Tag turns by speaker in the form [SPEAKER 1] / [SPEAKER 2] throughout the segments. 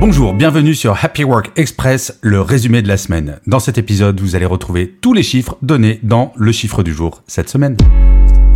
[SPEAKER 1] Bonjour, bienvenue sur Happy Work Express, le résumé de la semaine. Dans cet épisode, vous allez retrouver tous les chiffres donnés dans le chiffre du jour cette semaine.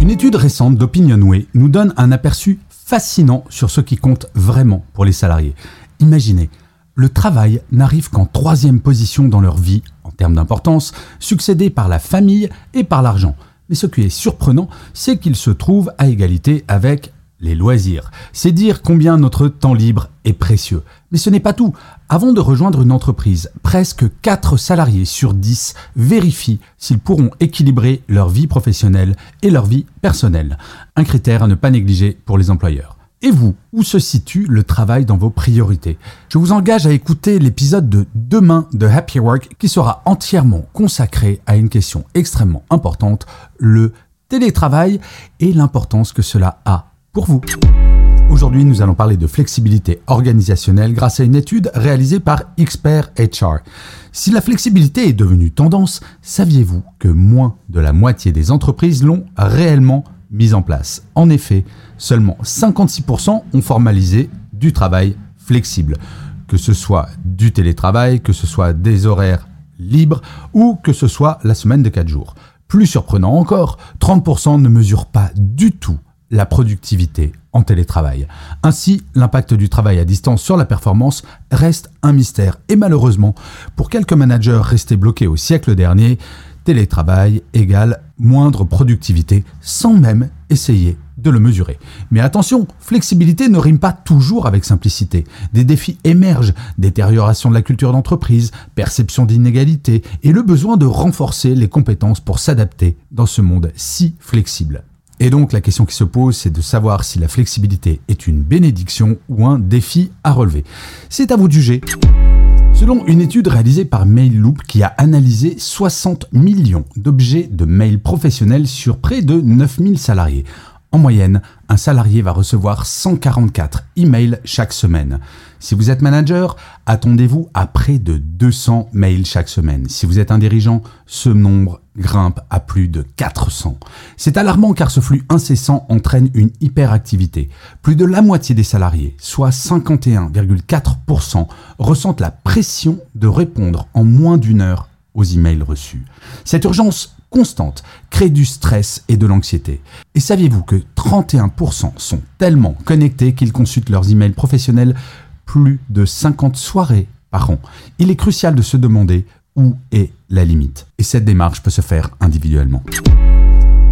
[SPEAKER 1] Une étude récente d'Opinionway nous donne un aperçu fascinant sur ce qui compte vraiment pour les salariés. Imaginez, le travail n'arrive qu'en troisième position dans leur vie en termes d'importance, succédé par la famille et par l'argent. Mais ce qui est surprenant, c'est qu'il se trouve à égalité avec les loisirs. C'est dire combien notre temps libre est précieux. Mais ce n'est pas tout. Avant de rejoindre une entreprise, presque 4 salariés sur 10 vérifient s'ils pourront équilibrer leur vie professionnelle et leur vie personnelle. Un critère à ne pas négliger pour les employeurs. Et vous, où se situe le travail dans vos priorités? Je vous engage à écouter l'épisode de demain de Happy Work qui sera entièrement consacré à une question extrêmement importante, le télétravail et l'importance que cela a vous. Aujourd'hui, nous allons parler de flexibilité organisationnelle grâce à une étude réalisée par Expert HR. Si la flexibilité est devenue tendance, saviez-vous que moins de la moitié des entreprises l'ont réellement mise en place? En effet, seulement 56% ont formalisé du travail flexible, que ce soit du télétravail, que ce soit des horaires libres ou que ce soit la semaine de 4 jours. Plus surprenant encore, 30% ne mesurent pas du tout la productivité en télétravail. Ainsi, l'impact du travail à distance sur la performance reste un mystère. Et malheureusement, pour quelques managers restés bloqués au siècle dernier, télétravail égale moindre productivité sans même essayer de le mesurer. Mais attention, flexibilité ne rime pas toujours avec simplicité. Des défis émergent, détérioration de la culture d'entreprise, perception d'inégalité et le besoin de renforcer les compétences pour s'adapter dans ce monde si flexible. Et donc la question qui se pose, c'est de savoir si la flexibilité est une bénédiction ou un défi à relever. C'est à vous de juger. Selon une étude réalisée par MailLoop qui a analysé 60 millions d'objets de mail professionnels sur près de 9000 salariés, en moyenne, un salarié va recevoir 144 emails chaque semaine. Si vous êtes manager, attendez-vous à près de 200 mails chaque semaine. Si vous êtes un dirigeant, ce nombre grimpe à plus de 400. C'est alarmant car ce flux incessant entraîne une hyperactivité. Plus de la moitié des salariés, soit 51,4%, ressentent la pression de répondre en moins d'une heure aux emails reçus. Cette urgence constante crée du stress et de l'anxiété. Et saviez-vous que 31% sont tellement connectés qu'ils consultent leurs emails professionnels plus de 50 soirées par an Il est crucial de se demander où est la limite. Et cette démarche peut se faire individuellement.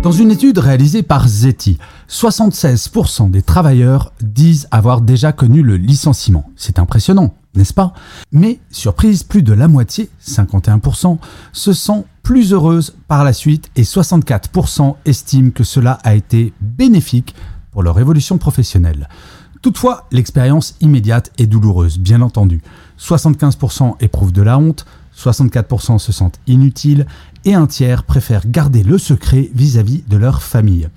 [SPEAKER 1] Dans une étude réalisée par Zeti, 76% des travailleurs disent avoir déjà connu le licenciement. C'est impressionnant, n'est-ce pas? Mais, surprise, plus de la moitié, 51%, se sent plus heureuse par la suite et 64% estiment que cela a été bénéfique pour leur évolution professionnelle. Toutefois, l'expérience immédiate est douloureuse, bien entendu. 75% éprouvent de la honte, 64% se sentent inutiles et un tiers préfèrent garder le secret vis-à-vis de leur famille.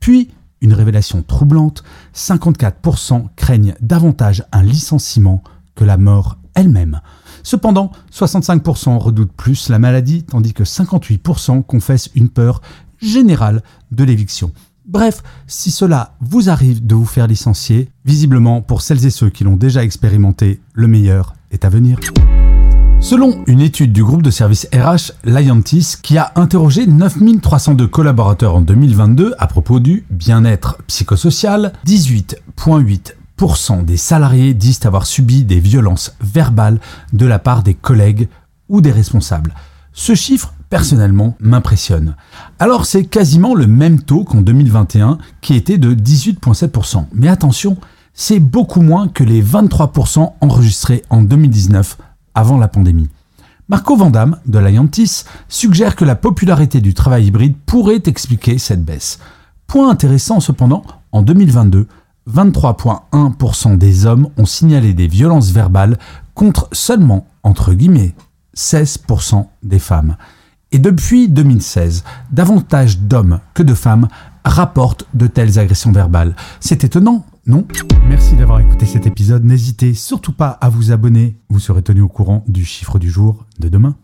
[SPEAKER 1] Puis, une révélation troublante, 54% craignent davantage un licenciement que la mort elle-même. Cependant, 65% redoutent plus la maladie, tandis que 58% confessent une peur générale de l'éviction. Bref, si cela vous arrive de vous faire licencier, visiblement pour celles et ceux qui l'ont déjà expérimenté, le meilleur est à venir. Selon une étude du groupe de services RH Liantis qui a interrogé 9302 collaborateurs en 2022 à propos du bien-être psychosocial, 18,8% des salariés disent avoir subi des violences verbales de la part des collègues ou des responsables. Ce chiffre, personnellement, m'impressionne. Alors c'est quasiment le même taux qu'en 2021 qui était de 18,7%. Mais attention, c'est beaucoup moins que les 23% enregistrés en 2019 avant la pandémie. Marco Vandamme, de l'Iantis, suggère que la popularité du travail hybride pourrait expliquer cette baisse. Point intéressant cependant, en 2022, 23,1% des hommes ont signalé des violences verbales contre seulement, entre guillemets, 16% des femmes. Et depuis 2016, davantage d'hommes que de femmes rapportent de telles agressions verbales. C'est étonnant, non? Merci d'avoir écouté cet épisode. N'hésitez surtout pas à vous abonner. Vous serez tenu au courant du chiffre du jour de demain.